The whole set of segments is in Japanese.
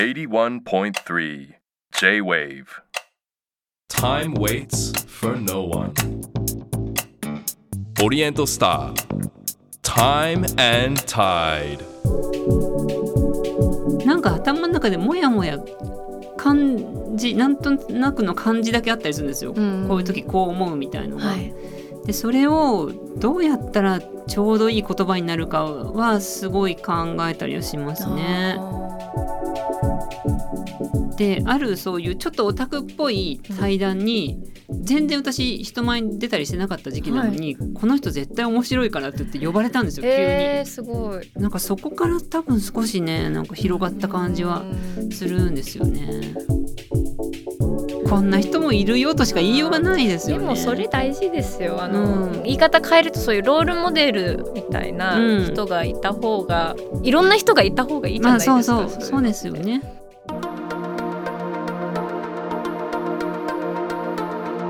81.3 J-Wave Time waits for no one. Oriental Star. Time and Tide. なんか頭の中でもやもや感じなんとなくの感じだけあったりするんですよ、うんこういう時こう思うみたいのが。はいでそれをどうやったらちょうどいい言葉になるかはすごい考えたりはしますね。であるそういうちょっとオタクっぽい対談に、全然私人前に出たりしてなかった時期なのに、この人絶対面白いからって言って呼ばれたんですよ急に。えー、すごいなんかそこから多分少しねなんか広がった感じはうんするんですよね。こんな人もいるよとしか言いようがないですよね。でもそれ大事ですよあの、うん言い方変えるとそういうロールモデルみたいなうん人がいた方が、いろんな人がいた方がいいじゃまあないですか、そうそうそうですよね。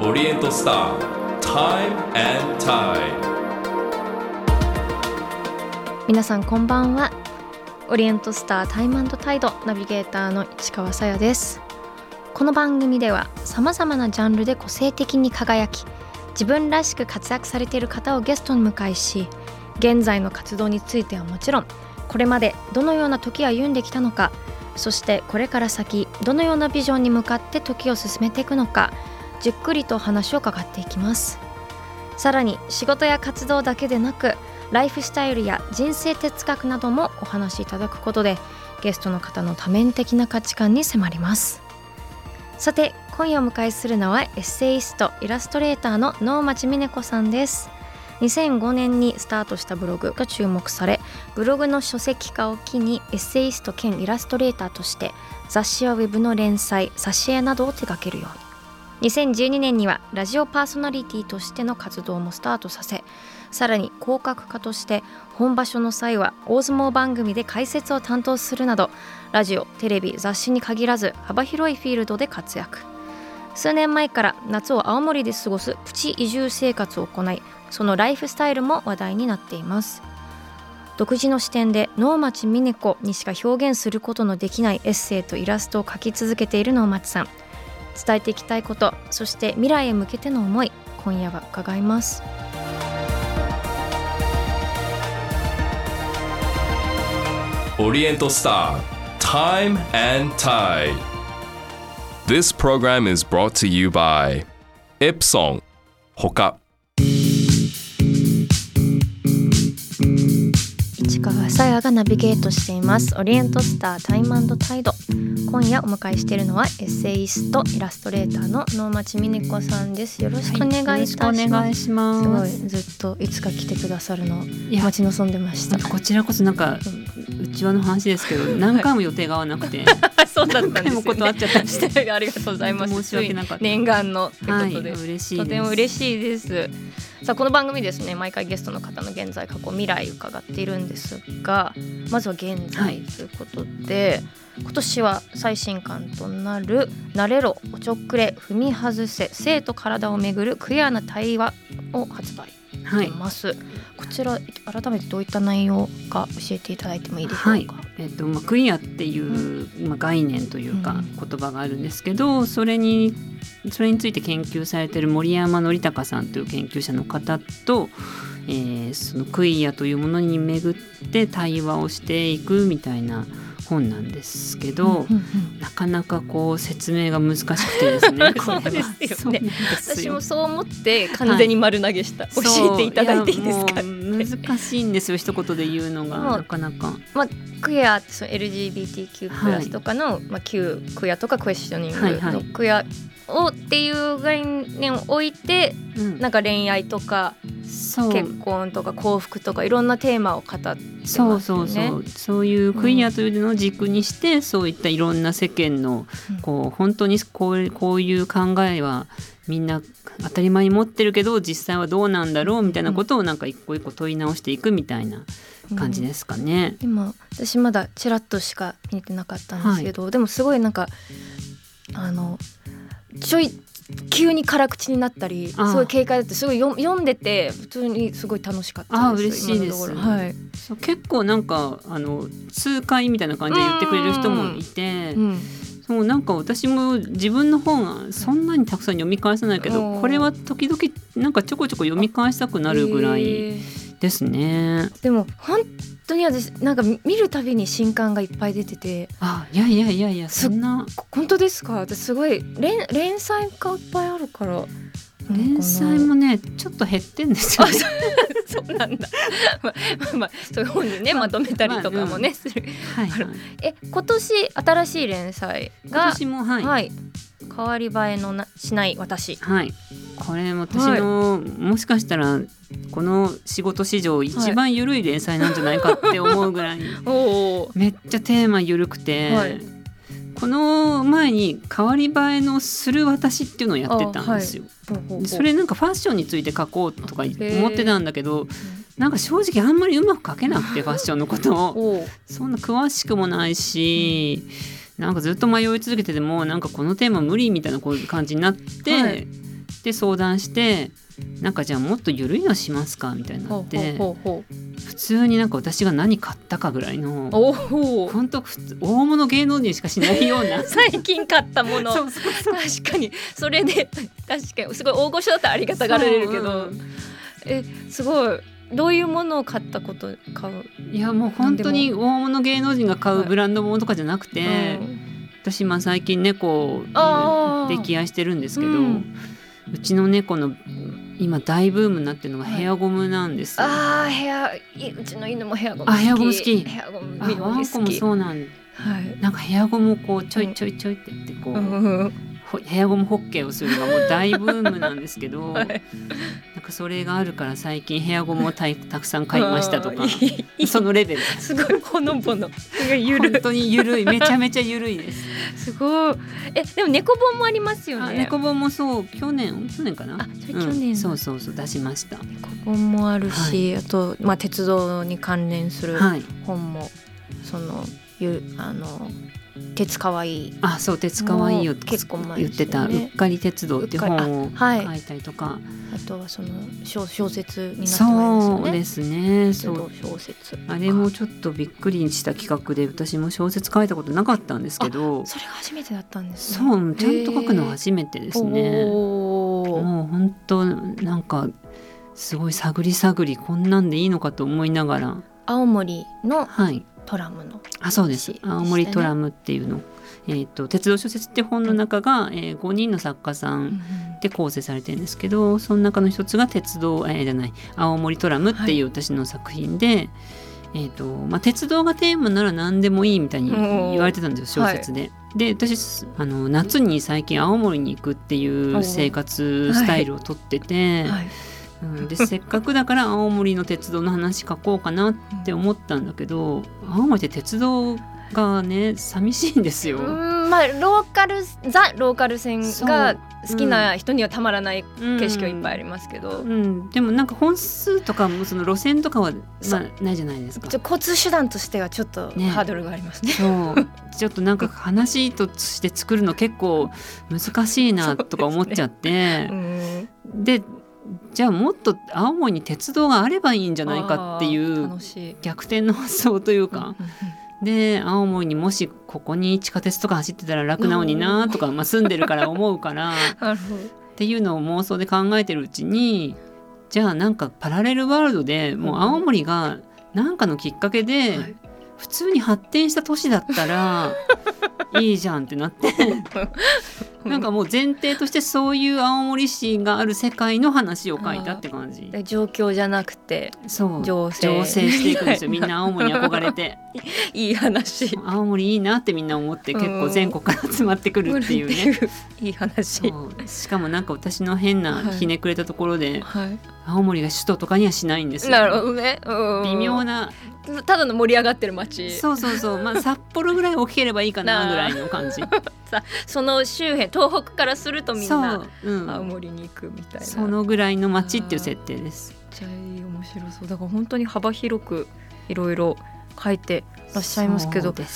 Oriental Star. Time and Tide. 皆さんこんばんはオリエントスタータイムタイドナビゲーターの市川さやですこの番組ではさまざまなジャンルで個性的に輝き自分らしく活躍されている方をゲストに迎えし現在の活動についてはもちろんこれまでどのような時を歩んできたのかそしてこれから先どのようなビジョンに向かって時を進めていくのかじっくりと話を伺っていきます。さらに仕事や活動だけでなくライフスタイルや人生哲学などもお話しいただくことでゲストの方の多面的な価値観に迫ります。さて今夜お迎えするのはエッセイストイラストレーターの能町みね子さんです。2005年にスタートしたブログが注目されブログの書籍化を機にエッセイスト兼イラストレーターとして雑誌やウェブの連載挿絵などを手掛けるように。2012年にはラジオパーソナリティとしての活動もスタートさせさらに広角化として本場所の際は大相撲番組で解説を担当するなどラジオテレビ雑誌に限らず幅広いフィールドで活躍。数年前から夏を青森で過ごすプチ移住生活を行いそのライフスタイルも話題になっています。独自の視点で能町みね子にしか表現することのできないエッセイとイラストを描き続けている能町さん。伝えていきたいことそして未来へ向けての思い今夜は伺いますオリエントスター Time and Tide. This program is brought to you by Epson. 他市川さやがナビゲートしています。オリエントスタータイムタイド。今夜お迎えしているのはエッセイストイラストレーターの能町みね子さんです。よろしくお願いいたします、よろしくお願いす。すごいずっといつか来てくださるのをいや待ち望んでました。こちらこそなんかうちわの話ですけど 何回も予定が合わなくて。そうだったん何回も断っちゃったして ありがとうございます。申し訳なかった。念願のとはいいうことで、嬉しいです。とても嬉しいですさあこの番組ですね毎回ゲストの方の現在過去未来伺っているんですがまずは現在ということで、今年は最新刊となる「なれろおちょくれ踏み外せ性と体をめぐるクエアな対話」を発売。い。ます、こちら改めてどういった内容か教えていただいてもいいでしょうか、はい。えっとまあ、クイアっていう、まあ、概念というかうん。言葉があるんですけど、それにそれについて研究されている森山則隆さんという研究者の方と、えーそのクイアというものに巡って対話をしていくみたいな本なんですけど、うんうんうん。なかなかこう説明が難しくてですね そうですよね。私もそう思って完全に丸投げした、教えていただいていいですか難しいんですよ一言で言うのが。なかなか。まあ、クエアその LGBTQ+ プラスとかの、まあ、Q クエアとかクエスチョニンはいはい。グのクエアをっていう概念を置いてうん。なんか恋愛とか結婚とか幸福とかいろんなテーマを語ってますよね。そうそうそうそういうクイアというのを軸にして、そういったいろんな世間のうんこう本当にこうこういう考えはみんな当たり前に持ってるけど実際はどうなんだろうみたいなことをなんか一個一個問い直していくみたいな感じですかね。今私まだちらっとしか見てなかったんですけど、でもすごいなんかあのちょい急に辛口になったりすごい軽快だってすごい読読んでて普通にすごい楽しかったです嬉しいです。はい、そう結構なんかあの痛快みたいな感じで言ってくれる人もいて、うん、そうなんか私も自分の本がそんなにたくさん読み返さないけど、うん。これは時々なんかちょこちょこ読み返したくなるぐらいですね。でも本当に私なんか見るたびに新刊がいっぱい出てて。あいやいやいやいやすそんな。こ本当ですか？私すごい連連載がいっぱいあるから。連載もねちょっと減ってんですよ、ね。そうなんだ。まあまあまあそういう本にねまとめたりとかもね、する。はいはい、え今年新しい連載が私もはい、はい変わり映えのなしない私。はい、これも私の、もしかしたらこの仕事史上一番緩い連載なんじゃないかって思うぐらい、おおめっちゃテーマ緩くて、はい。この前に変わり映えのする私っていうのをやってたんですよ。でそれなんかファッションについて書こうとか思ってたんだけどなんか正直あんまりうまく書けなくてファッションのことを。おそんな詳しくもないし、なんかずっと迷い続けててもなんかこのテーマ無理みたいな感じになって、はい。で相談してなんかじゃあもっと緩いのしますかみたいになって普通になんか私が何買ったかぐらいの本当大物芸能人しかしないような。最近買ったもの。確かに。それで確かにすごい大御所だったらありがたがられるけど、そう。えすごいどういうものを買ったこと買う、いやもう本当に大物芸能人が買うブランド物とかじゃなくて、うん。私まあ最近猫あー。溺愛してるんですけど、ううんちの猫の今大ブームになってるのがヘアゴムなんですよ。あーヘアいうちの犬もヘアゴム好き。あヘアゴム好き。ヘアゴムあワンコもそうなんはい。なんかヘアゴムをこうちょいちょいちょいってやってこう、うん。ほヘアゴムホッケーをするのがもう大ブームなんですけど、はい。なんかそれがあるから最近ヘアゴムをたいたくさん買いましたとか。そのレベル。すごいほのぼの。本当に緩いめちゃめちゃ緩いです。すごい。えでも猫本もありますよね。あ猫本もそう去年去年かな？あそれ去年。のうん、そうそうそう出しました。猫本もあるし、あとまあ鉄道に関連するはい。本も、そのゆあの鉄かわいい。あそう鉄かわいいよ結構前言ってた「うっかり鉄道」って本を書いたりとか、あとはその小小説になってますよね。そうですねそう。小説。あれもちょっとびっくりした企画で私も小説書いたことなかったんですけど。それが初めてだったんですね。そうちゃんと書くのは初めてですね。もう本当なんかすごい探り探りこんなんでいいのかと思いながら。青森のはいトラムのあそうです。青森トラムっていうの、えー、と鉄道小説って本の中が、えー、5人の作家さんで構成されてるんですけどその中の一つが鉄道、えーじゃない青森トラムっていう私の作品で、えーとまあ、鉄道がテーマなら何でもいいみたいに言われてたんですよ小説で。で私あの夏に最近青森に行くっていう生活スタイルをとってて、はいうん、でせっかくだから青森の鉄道の話書こうかなって思ったんだけど青森って鉄道がね寂しいんですよ。まあローカルザローカル線が好きな人にはたまらない景色はいっぱいありますけど、うん、でもなんか本数とかもその路線とかは、そまあ、ないじゃないですか。交通手段としてはちょっとね。ハードルがありますね。そう。ちょっとなんか話として作るの結構難しいなとか思っちゃって。うん。で,、じゃあもっと青森に鉄道があればいいんじゃないかっていう。逆転の発想というか、うんで青森にもしここに地下鉄とか走ってたら楽なのになとか、まあ、住んでるから思うから。っていうのを妄想で考えてるうちにじゃあなんかパラレルワールドでもう青森が何かのきっかけではい。普通に発展した都市だったら いいじゃんってなって なんかもう前提としてそういう青森市がある世界の話を書いたって感じ。で状況じゃなくてそう。情勢。醸成していくんですよ。みみんな青森に憧れて。いい話。青森いいなってみんな思って結構全国から集まってくるっていうね。いい話。しかもなんか私の変なひねくれたところで、はい。青森が首都とかにはしないんですよ。なるほどね。うん。微妙な。ただの盛り上がってる街。そうそうそう。まあ札幌ぐらい大きければいいかなぐらいの感じ。その周辺東北からするとみんそな青森に行くみたいな。そのぐらいの街っていう設定です。めっちゃ面白そう。だから本当に幅広くいろいろ書いてらっしゃいますけどね。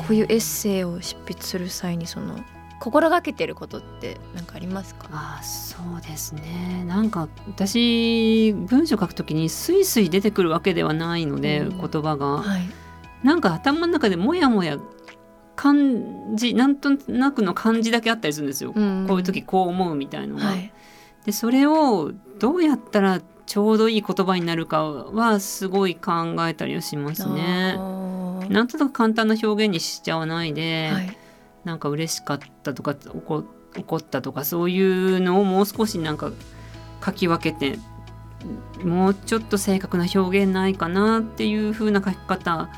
こういうエッセイを執筆する際にその心がけてることって何かありますか？あそうですね。なんか私文章書くときにスイスイ出てくるわけではないので、うん。言葉が。はい。なんか頭の中でもやもや漢字なんとなくの漢字だけあったりするんですよ、うんこういう時こう思うみたいのが。はいでそれをどうやったらちょうどいい言葉になるかはすごい考えたりはしますね。なんとなく簡単な表現にしちゃわないで、はいなんか嬉しかったとか怒怒ったとかそういうのをもう少しなんか書き分けてもうちょっと正確な表現ないかなっていう風な書き方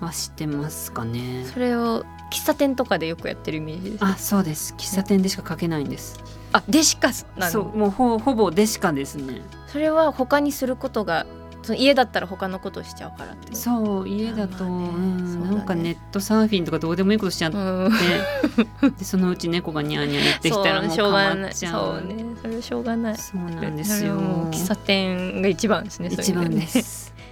はしてますかね。それを喫茶店とかでよくやってるイメージです。あそうです。喫茶店でしか書けないんです。あデシカなのそうもうほほぼでしかですね。それは他にすることがその家だったら他のことしちゃうからってそう家だと、まあねうんね。なんかネットサーフィンとかどうでもいいことしちゃって、うん。でそのうち猫がニャーニャー言ってきたらもうしょうかがないまっちゃうそうねそれはしょうがない。そうなんですよ。喫茶店が一番ですね。一番でそういう意味す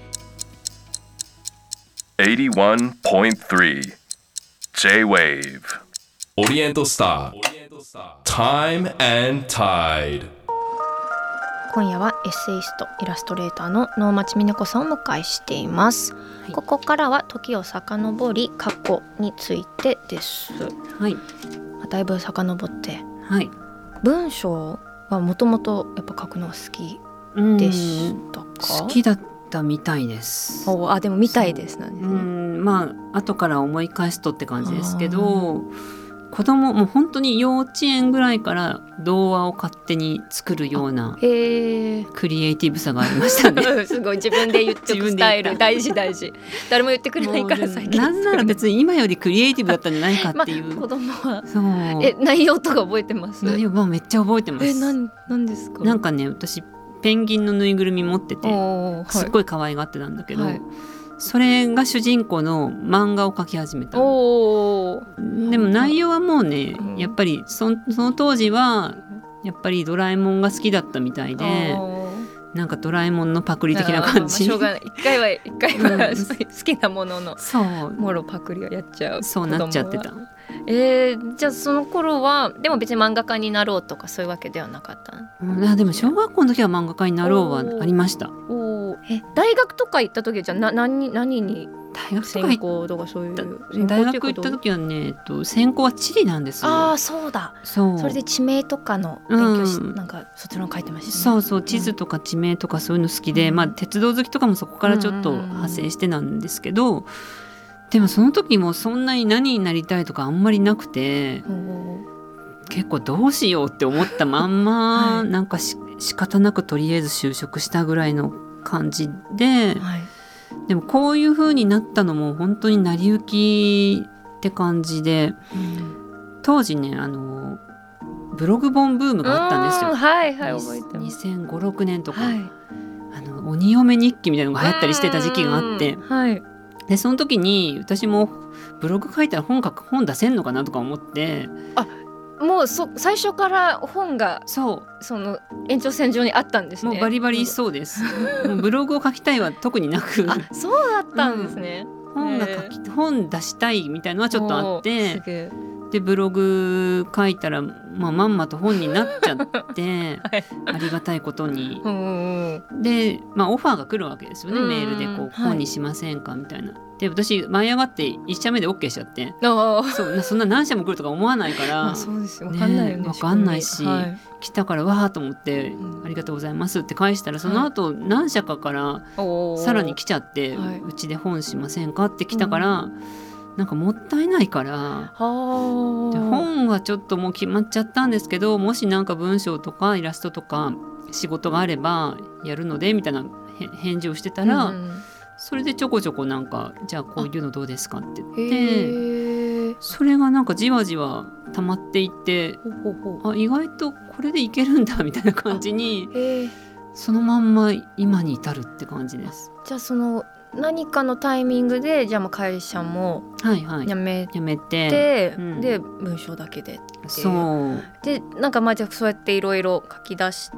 81.3 J-Wave オリエントスター。Time and Tide 今夜はエッセイストイラストレーターの能町みね子さんをお迎えしています、い。ここからは時を遡り過去についてです。はい。まあだいぶ遡って。はい。文章はもともとやっぱ書くのが好きうん。でしたか？好きだったみたいです。おあでもみたいですなんですうねんまあ後から思い返すとって感じですけど子供もう本当に幼稚園ぐらいから童話を勝手に作るようなクリエイティブさがありましたね。すごい自分で言って自くスタイル。大事大事。誰も言ってくれないから最近なんなら別に今よりクリエイティブだったんじゃないかまあっていう、子供は。そう。え内容とか覚えてます？内容はめっちゃ覚えてます。えなんなんですか？なんかね私ペンギンのぬいぐるみ持ってておーすっごい可愛がってたんだけど、はいそれが主人公の漫画を描き始めた。でも内容はもうね、うん。やっぱりその当時はやっぱりドラえもんが好きだったみたいでなんかドラえもんのパクリ的な感じ。しょうがない。一回は一回は、好きなもののそう。もろパクリをやっちゃう。そうなっちゃってた。えー、じゃあその頃はでも別に漫画家になろうとかそういうわけではなかったうん。あでも小学校の時は漫画家になろうはありました。おおえ大学とか行った時はじゃあな何何に大学とか専攻とかそういう大学行った時はね、えっと、専攻は地理なんですよ。ああそうだ。そう。それで地名とかの勉強し、うん。なんか卒論書いてましたね。そうそう地図とか地名とかそういうの好きで、うん。まあ鉄道好きとかもそこからちょっとうんうんうん派生してなんですけど、でもその時もそんなに何になりたいとかあんまりなくておー。結構どうしようって思ったまんま、はい。なんかし仕方なくとりあえず就職したぐらいの感じではいでもこういう風になったのも本当に成り行きって感じで当時ねあのブログ本ブームがあったんですよ。う。はいはい覚えてます。2005、6年とか、はい。あの鬼嫁日記みたいなのが流行ったりしてた時期があって。うんはい。でその時に私もブログ書いたら本書く本出せんのかなとか思ってもうそ最初から本がそその延長線上にあったんですね。うもうバリバリそうです。ブログを書きたいは特になく。あそうだったんですね、本が書き本出したいみたいのはちょっとあっおーてブログ書いたら、まあ、まんまと本になっちゃって、は いありがたいことに。うんうんうん。で、まあ、オファーが来るわけですよね、うんメールでこう、はい。本にしませんかみたいな。で私舞い上がって1社目で OK しちゃって。ああそうなそんな何社も来るとか思わないから、まあそうですよ。わかんないよねねわかんないしはい。来たからわーと思って、うん。ありがとうございますって返したらその後何社かからさらに来ちゃって、はい。うちで本しませんかって来たから、なんかもったいないから。本はちょっともう決まっちゃったんですけどもしなんか文章とかイラストとか仕事があればやるのでみたいなへ返事をしてたら、うんそれでちょこちょこなんかじゃあこういうのどうですかって言へってえそれがなんかじわじわ溜まっていってあ意外とこれでいけるんだみたいな感じにそのまんま今に至るって感じです。じゃあその何かのタイミングでじゃあまあ会社もはいはい。辞めやめて。て、うん。で文章だけでそう。でなんかまあじゃあそうやっていろいろ書き出し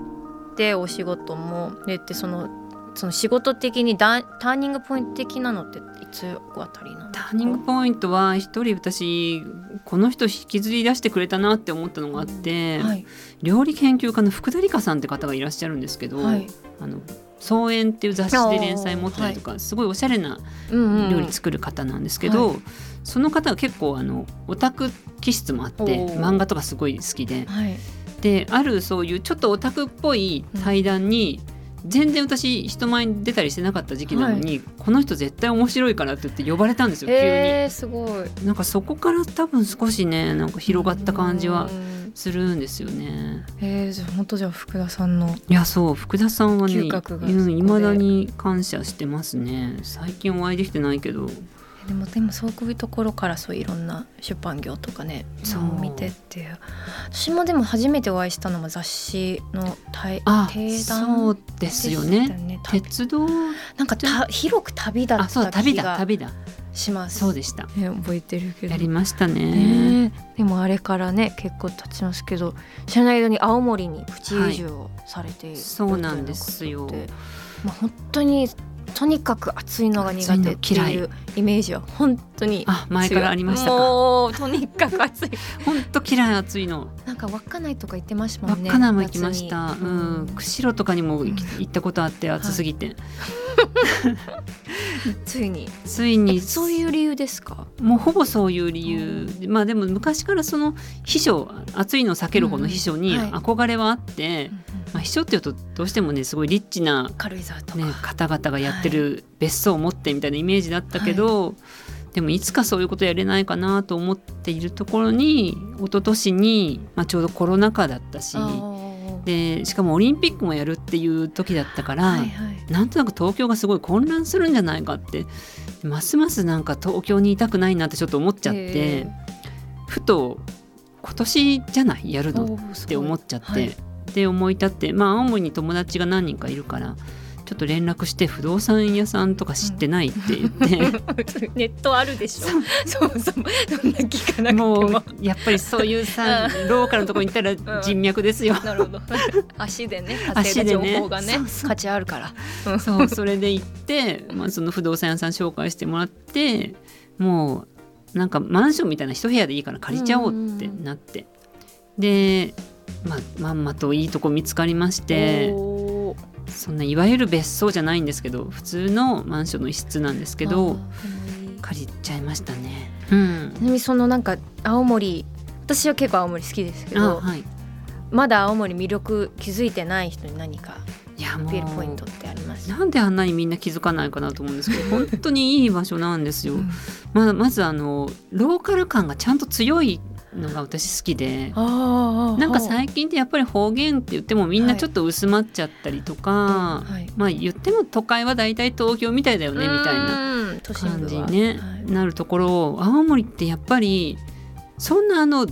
てお仕事もでってそのその仕事的にだターニングポイント的なのっていつあたりなターニングポイントは一人私この人引きずり出してくれたなって思ったのがあって、はい。料理研究家の福田理香さんって方がいらっしゃるんですけど「はい。あの草園」っていう雑誌で連載持ってたりとか、すごいおしゃれな料理作る方なんですけど、はい。その方が結構あのオタク気質もあって漫画とかすごい好きではい。であるそういうちょっとオタクっぽい対談に、全然私人前に出たりしてなかった時期なのに、この人絶対面白いからって言って呼ばれたんですよ急に。えー、すごい。なんかそこから多分少しねなんか広がった感じはうんするんですよね。えー、じゃあ本当じゃあ福田さんのいやそう福田さんはね嗅覚がそこでうん、未だに感謝してますね。最近お会いできてないけど。でもでもそういうところからそういろんな出版業とかねそう。見てっていう。私もでも初めてお会いしたのも雑誌の対あ定談そうですよね。た鉄道なんかた広く旅だっあそうだ旅た気がだ旅だします。そうでした。ね覚えてるけど。やりましたね。ね。えでもあれからね結構経ちますけど知らない間に青森にプチ移住をされている、そうなんですよ。まあ、本当にとにかく暑いのが苦手って暑いうイメージは本当にあ前からありましたか。もうとにかく暑い。本当嫌い暑いの。なんか稚内とか行ってましたもんね稚内も行きました、うん、釧路とかにも行ったことあって暑すぎて、ついに。ついに。そういう理由ですか？もうほぼそういう理由。まあでも昔からその秘書暑いのを避ける方の秘書にうんはい。憧れはあって、まあ、秘書っていうとどうしてもねすごいリッチな、軽井沢とか、ね、方々がやってる別荘を持ってみたいなイメージだったけど、でもいつかそういうことやれないかなと思っているところに一昨年に、まあ、ちょうどコロナ禍だったしでしかもオリンピックもやるっていう時だったから。はいはい。なんとなく東京がすごい混乱するんじゃないかってますますなんか東京にいたくないなってちょっと思っちゃってへふと今年じゃない？やるの？って思っちゃって、はい。で思い立ってまあ青森に友達が何人かいるからちょっと連絡して不動産屋さんとか知ってないって言って、ネットあるでしょ。そう。そうそんな聞かなも。もうやっぱりそういうさローカルのとこに行ったら人脈ですよ。なるほど。足でね稼いだ情報がねね価値あるから。そうそれで行って、まあ、その不動産屋さん紹介してもらってもうなんかマンションみたいな一部屋でいいから借りちゃおうってなって、で、まあ、まんまといいとこ見つかりましてそんないわゆる別荘じゃないんですけど普通のマンションの一室なんですけど借りちゃいましたね。うん。ちなみにそのなんか青森私は結構青森好きですけどあはい、まだ青森魅力気づいてない人に何かいやもアピールポイントうってあります？なんであんなにみんな気づかないかなと思うんですけど 本当にいい場所なんですよ。うん。まあ、まずあのローカル感がちゃんと強いのが私好きでなんか最近ってやっぱり方言って言ってもみんなちょっと薄まっちゃったりとか、はい。まあ言っても都会は大体東京みたいだよねみたいな感じに、ねはい。なるところを青森ってやっぱりそんなあの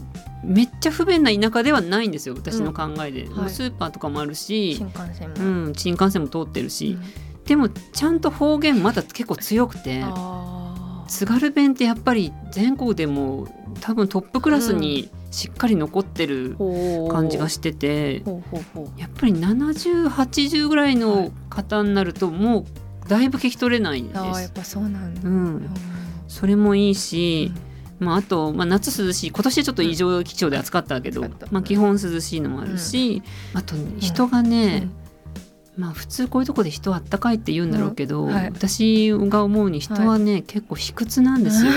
めっちゃ不便な田舎ではないんですよ私の考えで、はいもうスーパーとかもあるし新、幹線も、うん、新幹線も通ってるし、うん。でもちゃんと方言まだ結構強くて。津軽弁ってやっぱり全国でも多分トップクラスにしっかり残ってる感じがしてて、ほうほうほう。やっぱり7080ぐらいの方になるともうだいぶ聞き取れないんです。あーやっぱそうなんだ、ううん。ん、それもいいし、まあ、あと、まあ、夏涼しい。今年はちょっと異常気象で暑かったけど、まあ、基本涼しいのもあるし、あと人がね、まあ普通こういうとこで人はあったかいって言うんだろうけど、うんはい。私が思うに人はね、結構卑屈なんですよ。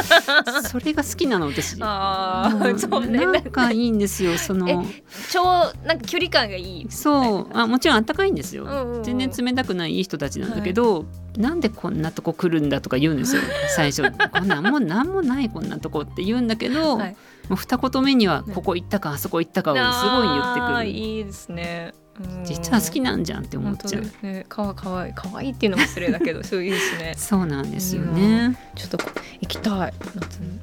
それが好きなの私。ああ、うんそうねなんかいいんですよその。超なんか距離感がいい。そう。あもちろんあったかいんですよ、うんうんうん。全然冷たくないいい人たちなんだけど、なんでこんなとこ来るんだとか言うんですよ 最初。こんなんもなんもないこんなとこって言うんだけど、はい。もう二言目にはここ行ったかあそこ行ったかをすごい言ってくる。いいですね。うん実は好きなんじゃんって思っちゃう。ね。かわかわいいかわいいっていうのも失礼だけどそういいですね。そうなんですよね。ちょっとこ行きたい夏に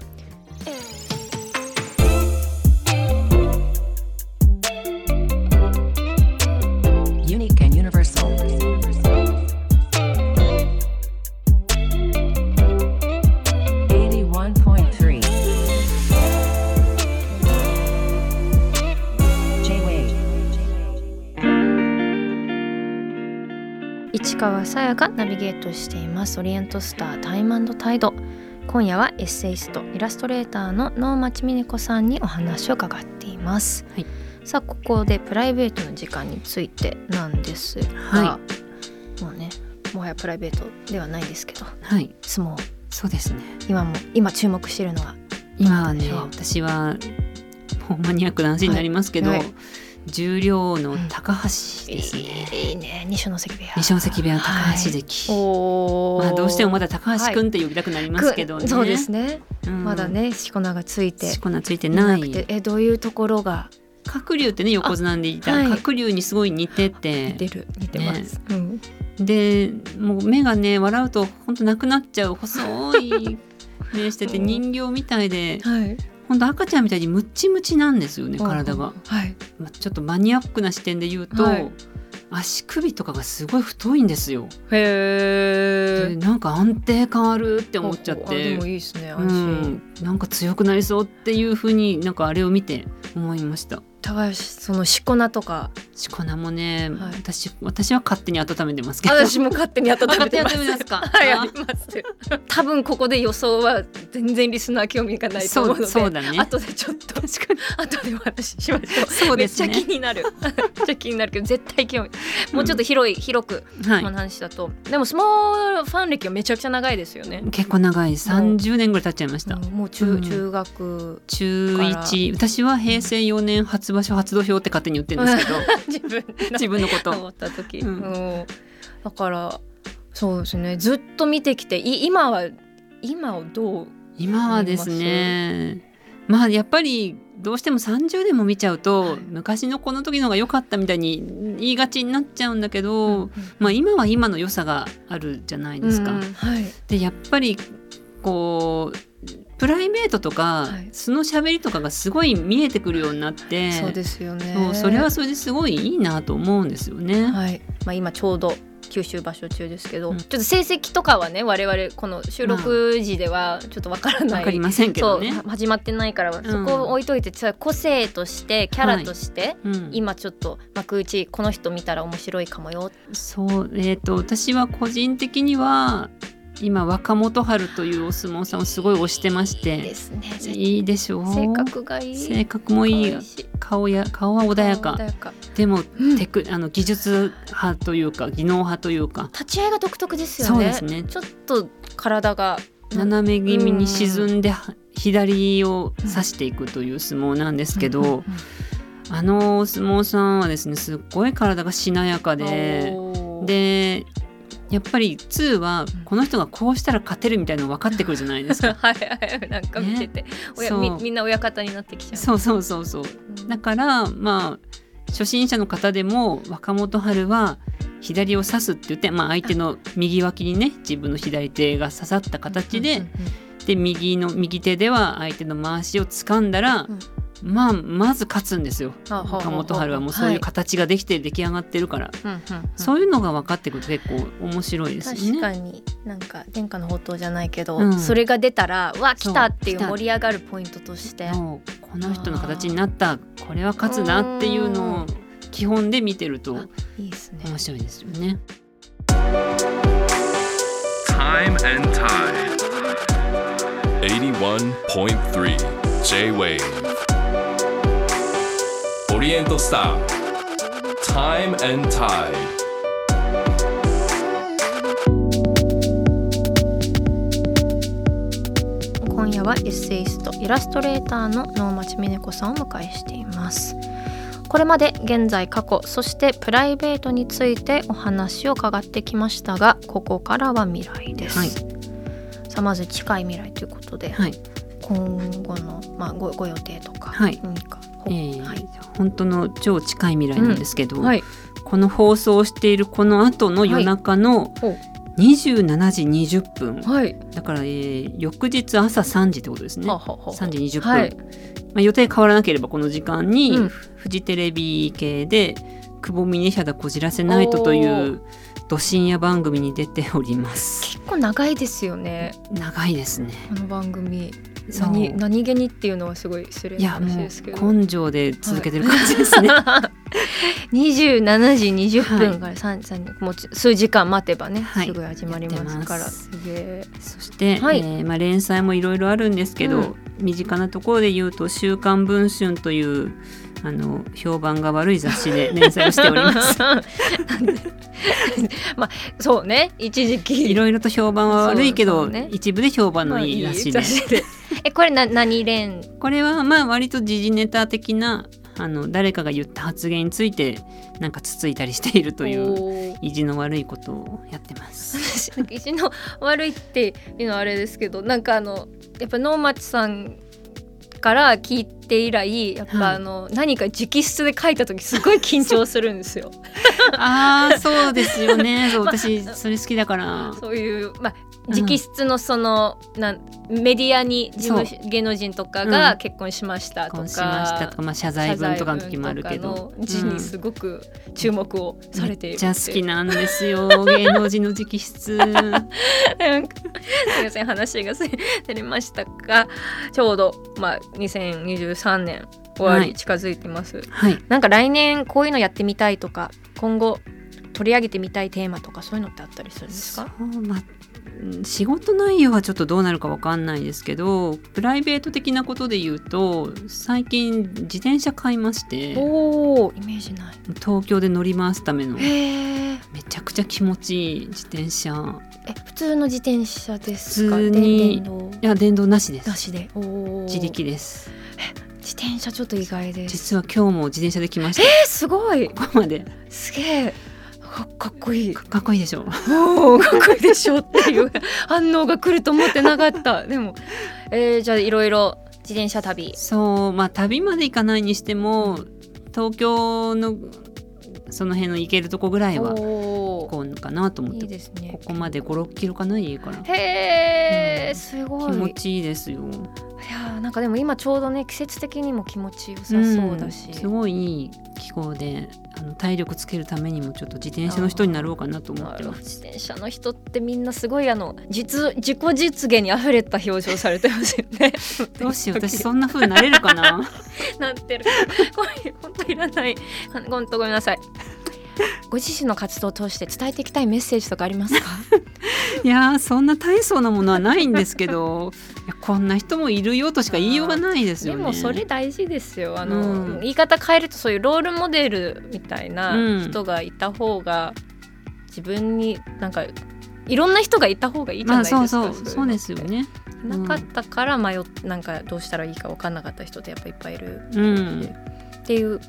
川さやがナビゲートしています。オリエントスタータイムタイド。今夜はエッセイストイラストレーターの能町美音子さんにお話を伺っています、はい。さあここでプライベートの時間についてなんですが、はもうねもはやプライベートではないですけどはい。相撲そうですね。今も今注目しているのは今はね私はもうマニアックな話になりますけど、はいはい重量の高橋ですね、いいね。二所ノ関部屋。二所ノ関部屋の高橋関、おー。まあ、どうしてもまだ高橋くんって呼びたくなりますけどね、くそうですね、うん。まだねしこ名がついて。しこ名ついてない。えどういうところが？鶴竜ってね横綱でいた、はい。鶴竜にすごい似てて。似てる。似てます、うん。でもう目がね笑うと本当なくなっちゃう。細い目しててうん人形みたいで。はい本当赤ちゃんみたいにムッチムチなんですよね体が、はい。まあ、ちょっとマニアックな視点で言うと、はい。足首とかがすごい太いんですよ。へでなんか安定感あるって思っちゃっあてでもいいですねう安心、ん、なんか強くなりそうっていう風になんかあれを見て思いました。高橋そのしこ名とか。しこ名もね、はい。私私は勝手に温めてますけど。私も勝手に温めてます。あ勝手に温めてますかはいああります。多分ここで予想は全然リスナー興味がないと思うのでそうだね。後でちょっと確かに。後でお話ししましょう。そうですね。めっちゃ気になる。めっちゃ気になる。けど絶対興味。もうちょっと広い、広くはい。この話だと。でも相撲ファン歴はめちゃくちゃ長いですよね、結構長い。30年ぐらい経っちゃいました。うん。もう中,、うん中学中から。1私は平成4年初場所初土俵って勝手に言ってるんですけど 自分自分のこと。思った時、うん。うん。だからそうですね。ずっと見てきてい今は今をどう今はですねまあやっぱりどうしても30年も見ちゃうと、はい。昔のこの時のが良かったみたいに言いがちになっちゃうんだけど、まあ今は今の良さがあるじゃないですか。うん。はい。でやっぱりこうプライベートとか、はい。素の喋りとかがすごい見えてくるようになってそうですよね。そうそれはそれですごいいいなと思うんですよね。はい。まあ、今ちょうど九州場所中ですけど、うん。ちょっと成績とかはね我々この収録時ではちょっとわからない、わかりませんけどね。始まってないから、ん。そこを置いといてさ個性としてキャラとして、うん。今ちょっと幕内この人見たら面白いかもよ。そうえー、と私は個人的には今若元春というお相撲さんをすごい推してまして。ですね。いいでしょう。性格がいい。性格もいい。顔や顔は穏やか。でもうん。テク、あの技術派というか技能派というか。立ち合いが独特ですよね。そうですね。ちょっと体が。斜め気味に沈んで左を指していくという相撲なんですけど、うん。うん。うん。あのお相撲さんはですねすっごい体がしなやかででやっぱり2はこの人がこうしたら勝てるみたいなの分かってくるじゃないですか。はいはいなんか見てて、親そう。みみんな親方になってきちゃう。そうそうそうそう。だからまあ初心者の方でも若元春は左を刺すって言って、まあ、相手の右脇にね自分の左手が刺さった形で、うんうんで右の右手では相手の回しを掴んだら、まあまず勝つんですよ。あはあはあ若元春はもうそういう形ができて出来上がってるから、うんうんうん。そういうのが分かってくると結構面白いですよね。確かになんか天下の宝刀じゃないけど、うん。それが出たらわ来たっていう盛り上がるポイントとして。この人の形になったこれは勝つなっていうのを基本で見てるといいですね。面白いですよね。Time and Tide. 81.3 J-Wave オリエントスター。Time and Tide 今夜はエッセイストイラストレーターの能町美音子さんをお迎えしています。これまで現在過去そしてプライベートについてお話を伺ってきましたがここからは未来です、はい。さあまず近い未来ということで、はい。今後の、まあ、ごご予定とかはい。何か、えーはい本当の超近い未来なんですけど、はい。この放送をしているこの後の夜中のほう。27時20分、はい。だから、えー翌日朝3時ってことですね。ははは3時20分、はい。まあ、予定変わらなければこの時間に、うん。フジテレビ系で「久保峰ヒャダこじらせナイト」というど深夜番組に出ております。結構長いですよね。長いですね。この番組何何気にっていうのはすごい失礼な話ですけど。う根性で続けてる感じですね。27時20分から3、三もう数時間待てばね、はい。すぐ始まりますから。す。すげえ。そして、はい。えーまあ、連載もいろいろあるんですけど、うん。身近なところで言うと「週刊文春」というあの評判が悪い雑誌で連載をしております。まあそうね。一時期。いろいろと評判は悪いけど、ね。一部で評判まあのいい雑誌で、雑誌でえこれな何連？これはまあ割と時事ネタ的なあの誰かが言った発言についてなんかつついたりしているという意地の悪いことをやってます。意地の悪いっていうのはあれですけどなんかあのやっぱ能町さんから聞いて以来やっぱはい。あの、何か直筆で書いた時すごい緊張するんですよ。ああそうですよね。そう私それ好きだから。そういうまあうん。直筆のその、なんメディアに芸能人とかう。ん。が結婚しましたとか、婚しましたとか、まあ、謝罪文とかの時もあるけど。字にすごく注目をされているめっちゃ好きなんですよ 芸能人の直筆。すいません話がす出れましたがちょうど、まあ、2023年終わはい。り近づいてます、はい。なんか来年こういうのやってみたいとか今後取り上げてみたいテーマとかそういうのってあったりするんですか？仕事内容はちょっとどうなるかわかんないですけどプライベート的なことで言うと最近自転車買いましておおイメージない。東京で乗り回すためのめちゃくちゃ気持ちいい自転車。え普通の自転車ですか？普通に電動？いや電動なしです。なしで。自力です自転車ちょっと意外です。実は今日も自転車で来ました。えー、すごい。ここまで。すげえかかっこいい。かかっこいいでしょ。おーかっこいいでしょっていう 反応が来ると思ってなかった。でも、えー、じゃあいろいろ自転車旅。そうまあ旅まで行かないにしても東京のその辺の行けるとこぐらいはおこうかなと思っいいてですね。ここまで56キロかな家から。へえ、うん。すごい。気持ちいいですよ。いやーなんかでも今ちょうどね季節的にも気持ちよさそうだし、ん。すごいいい気候であの体力つけるためにもちょっと自転車の人になろうかなと思ってます。自転車の人ってみんなすごいあの実自己実現にあふれた表情されてますよね。どうしよう私そんな風になれるかな？なってる。これ本当いらない。本当ごめんなさいご自身の活動を通して伝えていきたいメッセージとかありますか？いやーそんな大層なものはないんですけど こんな人もいるよとしか言いようがないですよね。でもそれ大事ですよ。あの、うん。言い方変えるとそういうロールモデルみたいなうん。人がいた方が自分になんかいろんな人がいた方がいいじゃまあないですか、そうそうそうですよね。いなかったから迷っなんかどうしたらいいか分かんなかった人ってやっぱいっぱいいる。うん、っていううん、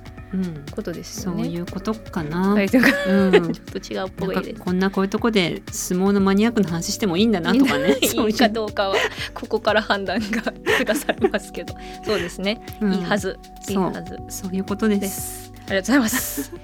ことですそうよね。いうことかな、はい、というかうん。ちょっと違うっぽいです。かこんなこういうとこで相撲のマニアックな話してもいいんだなとかね。そういいいうかどうかはここから判断が下されますけど。そうですね、うん。いいはず。いいそうはず。そういうことです。ありがとうございます。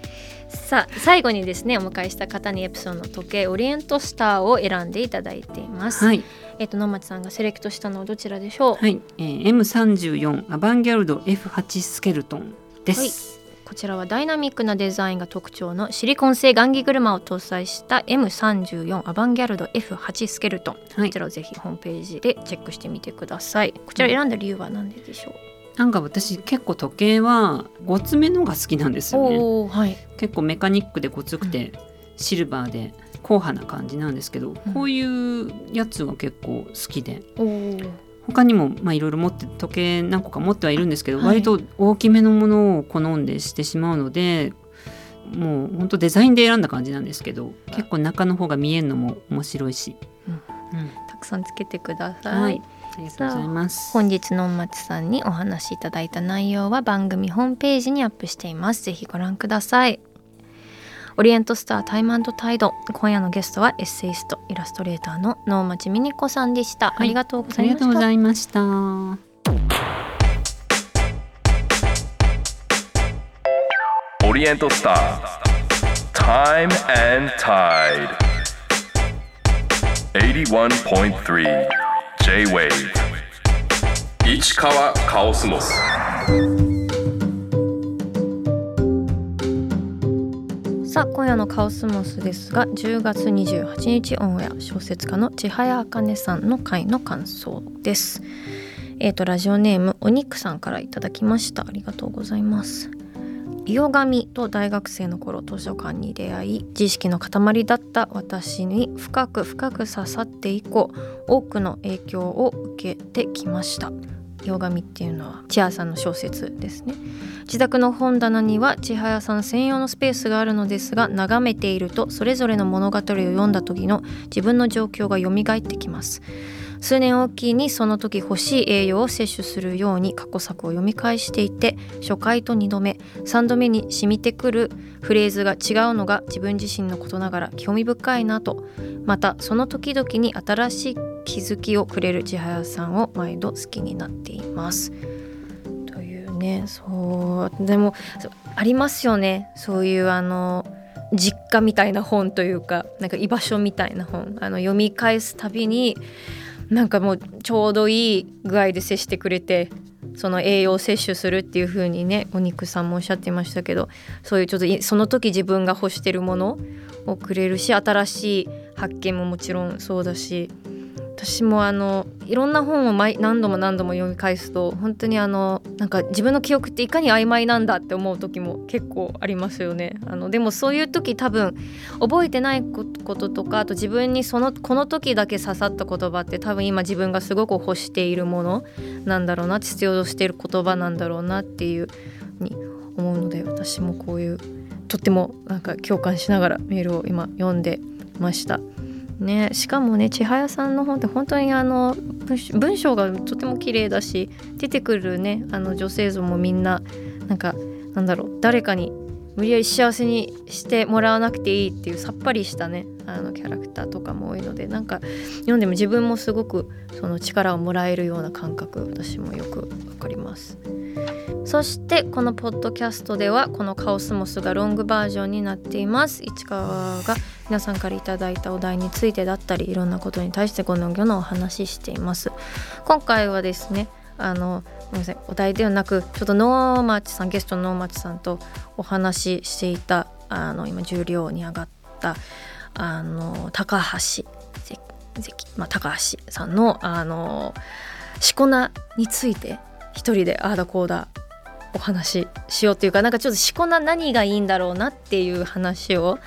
さあ最後にですねお迎えした方にエプソンの時計オリエントスターを選んでいただいています、はい、えっ、と野町さんがセレクトしたのはどちらでしょう、はい。えー、M34 アバンギャルド F8 スケルトンです、こちらはダイナミックなデザインが特徴のシリコン製雁木車を搭載した M34 アバンギャルド F8 スケルトン、はい。こちらをぜひホームページでチェックしてみてください。こちら選んだ理由は何ででしょう、なんか私結構時計はごつめのが好きなんですよね。はい。結構メカニックでごつくて、シルバーで硬派な感じなんですけど、こういうやつが結構好きで他にもまあいろいろ持って時計何個か持ってはいるんですけど、はい。割と大きめのものを好んでしてしまうのでもう本当デザインで選んだ感じなんですけど結構中の方が見えるのも面白いし、うん。うん。たくさんつけてください、はい。ありがとうございます。本日の松さんにお話しいただいた内容は番組ホームページにアップしています。ぜひご覧くださいオリエントスタータイムタイド。今夜のゲストはエッセイストイラストレーターの能町美奈子さんでした、い。ありがとうごありがとうございました。ざいました。オリエントスター Time and Tide 81.3 J-Wave 市川カオスモスさあ今夜のカオスモスですが10月28日オンエア小説家の千早茜さんの回の感想です。えっ、とラジオネームお肉さんからいただきました。ありがとうございます。伊予神と大学生の頃図書館に出会い自意識の塊だった私に深く深く刺さって以降多くの影響を受けてきました。ヨガミっていうのは千早さんの小説ですね自宅の本棚には千早さん専用のスペースがあるのですが眺めているとそれぞれの物語を読んだ時の自分の状況が蘇ってきます数年おきにその時欲しい栄養を摂取するように過去作を読み返していて初回と2度目3度目に染みてくるフレーズが違うのが自分自身のことながら興味深いなとまたその時々に新しい気づきをくれる千早さんを毎度好きになっています。というねそうでもありますよねそういうあの実家みたいな本というかなんか居場所みたいな本あの読み返すたびになんかもうちょうどいい具合で接してくれてその栄養摂取するっていう風にねお肉さんもおっしゃってましたけどそういうちょっとその時自分が欲してるものをくれるし新しい発見ももちろんそうだし私もあのいろんな本を毎何度も何度も読み返すと本当にあのなんか自分の記憶っていかに曖昧なんだって思う時も結構ありますよね。あのでもそういう時多分覚えてないこととかあと自分にそのこの時だけ刺さった言葉って多分今自分がすごく欲しているものなんだろうな必要としている言葉なんだろうなっていうに思うので私もこういうとってもなんか共感しながらメールを今読んでました。ね、しかもね千早さんの本って本当にあの文章がとても綺麗だし出てくるねあの女性像もみんななんかなんだろう誰かに無理やり幸せにしてもらわなくていいっていうさっぱりしたねあのキャラクターとかも多いのでなんか読んでも自分もすごくその力をもらえるような感覚私もよくわかります。そしてこのポッドキャストではこのカオスモスがロングバージョンになっています市川が皆さんからいただいたお題についてだったりいろんなことに対してこの魚のお話ししています今回はですねあのごめんお題ではなくちょっとノーマーチさんゲストのノーマーチさんとお話ししていたあの今重量に上がったあの高橋関まあ、高橋さんのあのしこ名について一人でああだこうだお話ししようっていうかなんかちょっとしこ名何がいいんだろうなっていう話を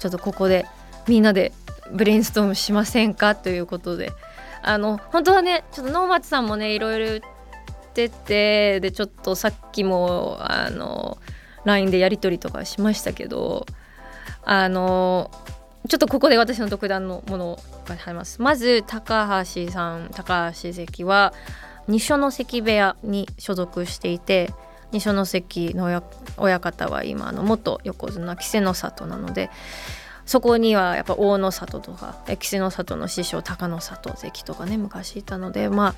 ちょっとここでみんなでブレインストームしませんかということで。あの本当はねちょっと能町さんもねいろいろ言っててでちょっとさっきもあの LINE でやり取りとかしましたけどあのちょっとここで私の独断のものが入ります。まず高橋さん高橋関は二所ノ関部屋に所属していて二所ノ関の親方は今の元横綱稀勢の里なのでそこにはやっぱ大野里とか稀勢の里の師匠高野里関とかね昔いたのでまあ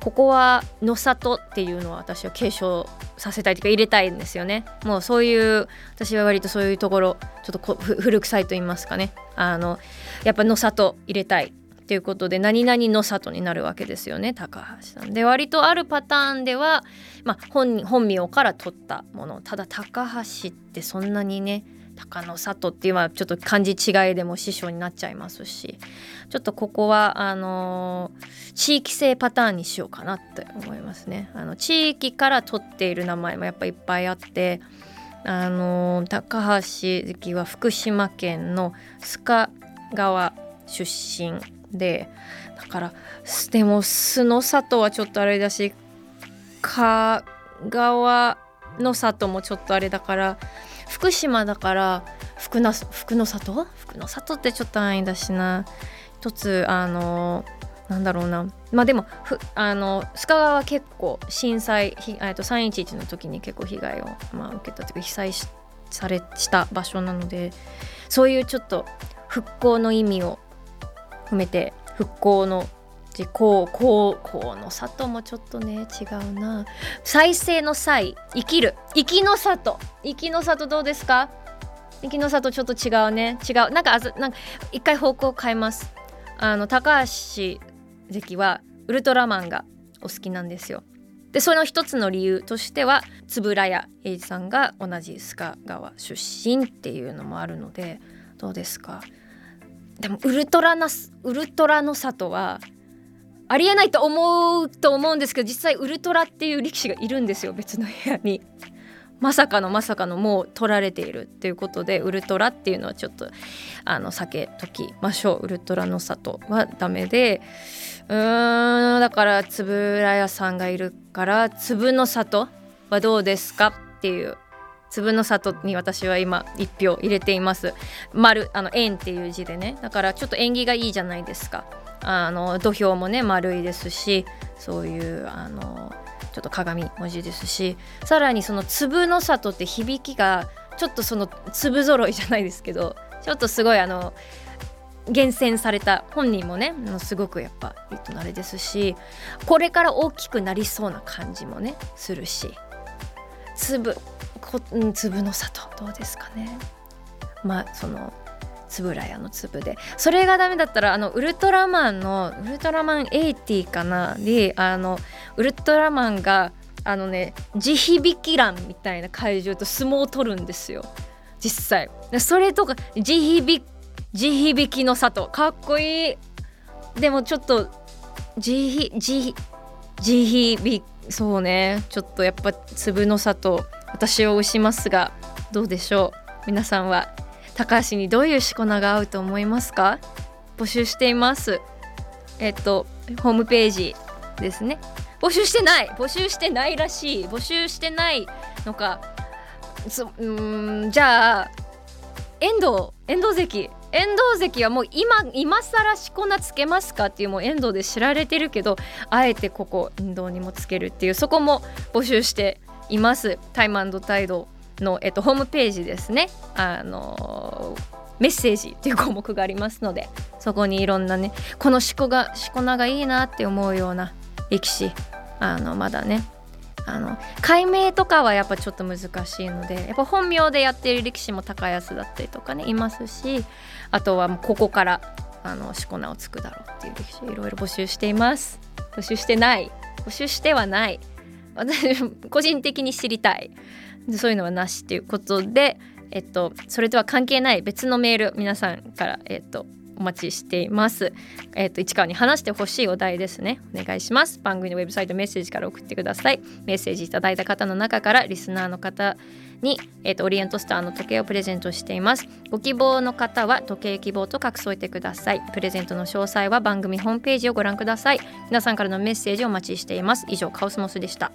ここは野里っていうのは私は継承させたいというか入れたいんですよね。もうそういう私は割とそういうところちょっとこ古臭いと言いますかね。あのやっぱ野里入れたいということで何々の里になるわけですよね高橋さん。で割とあるパターンでは、まあ、本本名から取ったもの。ただ高橋ってそんなにね高野里っていうのはちょっと漢字違いでも師匠になっちゃいますしちょっとここはあのー、地域性パターンにしようかなって思いますね。あの地域から取っている名前もやっぱいっぱいあってあのー、高橋関は福島県の須賀川出身でだからでも須の里はちょっとあれだし香川の里もちょっとあれだから福島だから福の福の里？福の里ってちょっと安易だしな。一つあのなんだろうな。まあでもふあの須賀川は結構震災ひと311の時に結構被害を、まあ、受けたというか被災しされした場所なのでそういうちょっと復興の意味を含めて復興の字こうこうこうの里もちょっとね違うな。再生の際生きる。生きの里。生きの里どうですか？生きの里ちょっと違うね。違う。なんかあなんか一回方向変えます。あの高橋関はウルトラマンがお好きなんですよ。でその一つの理由としては円谷英二さんが同じ須賀川出身っていうのもあるのでどうですか？でもウルトラなウルトラの里はありえないと思うと思うんですけど実際ウルトラっていう力士がいるんですよ別の部屋に。まさかのまさかのもう取られているっていうことでウルトラっていうのはちょっとあの避けときましょう。ウルトラの里はダメで。うーんだからつぶら屋さんがいるから粒の里はどうですかっていう。粒の里に私は今一票入れています。丸あの円っていう字でね。だからちょっと縁起がいいじゃないですか。あの土俵もね丸いですしそういうあのちょっと鏡文字ですしさらにその粒の里って響きがちょっとその粒揃いじゃないですけどちょっとすごいあの厳選された本人もねすごくやっぱいいとあれですしこれから大きくなりそうな感じもねするし粒こうん粒の里どうですかね。まあそのつぶらやの粒で。それがダメだったらあのウルトラマンのウルトラマン80かなであのウルトラマンがあのね地響き乱みたいな怪獣と相撲を取るんですよ。実際。それとか地響地響きの里。かっこいい。でもちょっと地ひ地地響そうね。ちょっとやっぱ粒の里私を推しますがどうでしょう？皆さんは。高橋にどういうしこ名が合うと思いますか？募集しています。えっとホームページですね。募集してない！募集してないらしい。募集してないのか。そうんじゃあ遠藤遠藤関。遠藤関はもう今今更しこ名つけますかっていうもう遠藤で知られてるけどあえてここ遠藤にもつけるっていうそこも募集しています。タイムタイドの、えっと、ホームページですね。あのメッセージっていう項目がありますのでそこにいろんなねこのしこがしこ名がいいなって思うような力士あのまだねあの解明とかはやっぱちょっと難しいのでやっぱ本名でやっている力士も高安だったりとかねいますしあとはもうここからあのしこ名をつくだろうっていう力士いろいろ募集しています。募集してない。募集してはない。私個人的に知りたい。そういうのはなしということでえっとそれとは関係ない別のメール皆さんからえっとお待ちしています。えっ、と市川に話してほしいお題ですね。お願いします。番組のウェブサイトメッセージから送ってください。メッセージいただいた方の中からリスナーの方に、えーとオリエントスターの時計をプレゼントしています。ご希望の方は時計希望と書き添えてください。プレゼントの詳細は番組ホームページをご覧ください。皆さんからのメッセージをお待ちしています。以上カオスモスでした。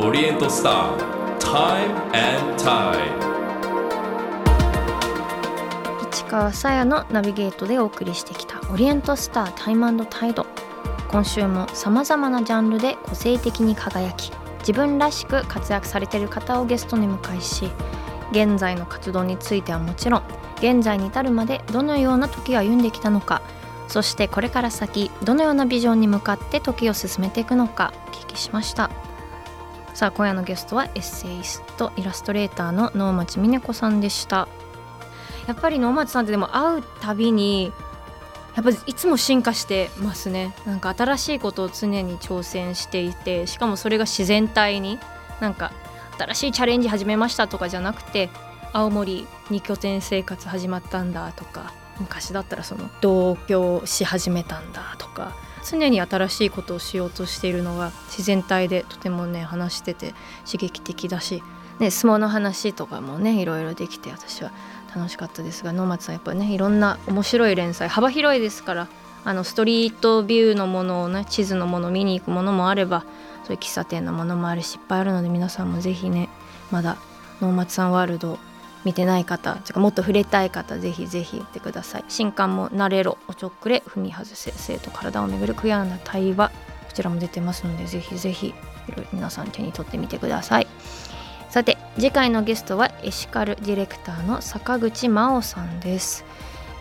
オリエントスター Time and Tide 市川さやのナビゲートでお送りしてきたオリエントスタータイムタイド今週もさまざまなジャンルで個性的に輝き自分らしく活躍されている方をゲストに迎えし現在の活動についてはもちろん現在に至るまでどのような時を歩んできたのかそしてこれから先どのようなビジョンに向かって時を進めていくのかお聞きしました。さあ今夜のゲストはエッセイストイラストレーターの能町みね子さんでした。やっぱり能町さんってでも会うたびにやっぱいつも進化してますね。なんか新しいことを常に挑戦していてしかもそれが自然体になんか新しいチャレンジ始めましたとかじゃなくて青森に拠点生活始まったんだとか昔だったらその同居し始めたんだとか常に新しいことをしようとしているのが自然体でとてもね話してて刺激的だし、ね、相撲の話とかもねいろいろできて私は楽しかったですが能松さんやっぱねいろんな面白い連載幅広いですからあのストリートビューのものをね地図のもの見に行くものもあればそういう喫茶店のものもあるしいっぱいあるので皆さんもぜひねまだ能松さんワールド見てない方てかもっと触れたい方ぜひぜひ行ってください。新刊も「なれろおちょっくれ踏み外せ生と体をめぐる悔やんだ対話」こちらも出てますのでぜひぜひいろいろ皆さん手に取ってみてください。さて次回のゲストはエシカルディレクターの坂口真央さんです。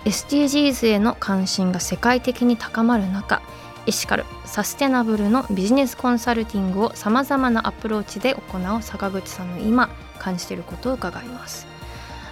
SDGs への関心が世界的に高まる中エシカルサステナブルのビジネスコンサルティングをさまざまなアプローチで行う坂口さんの今感じていることを伺います。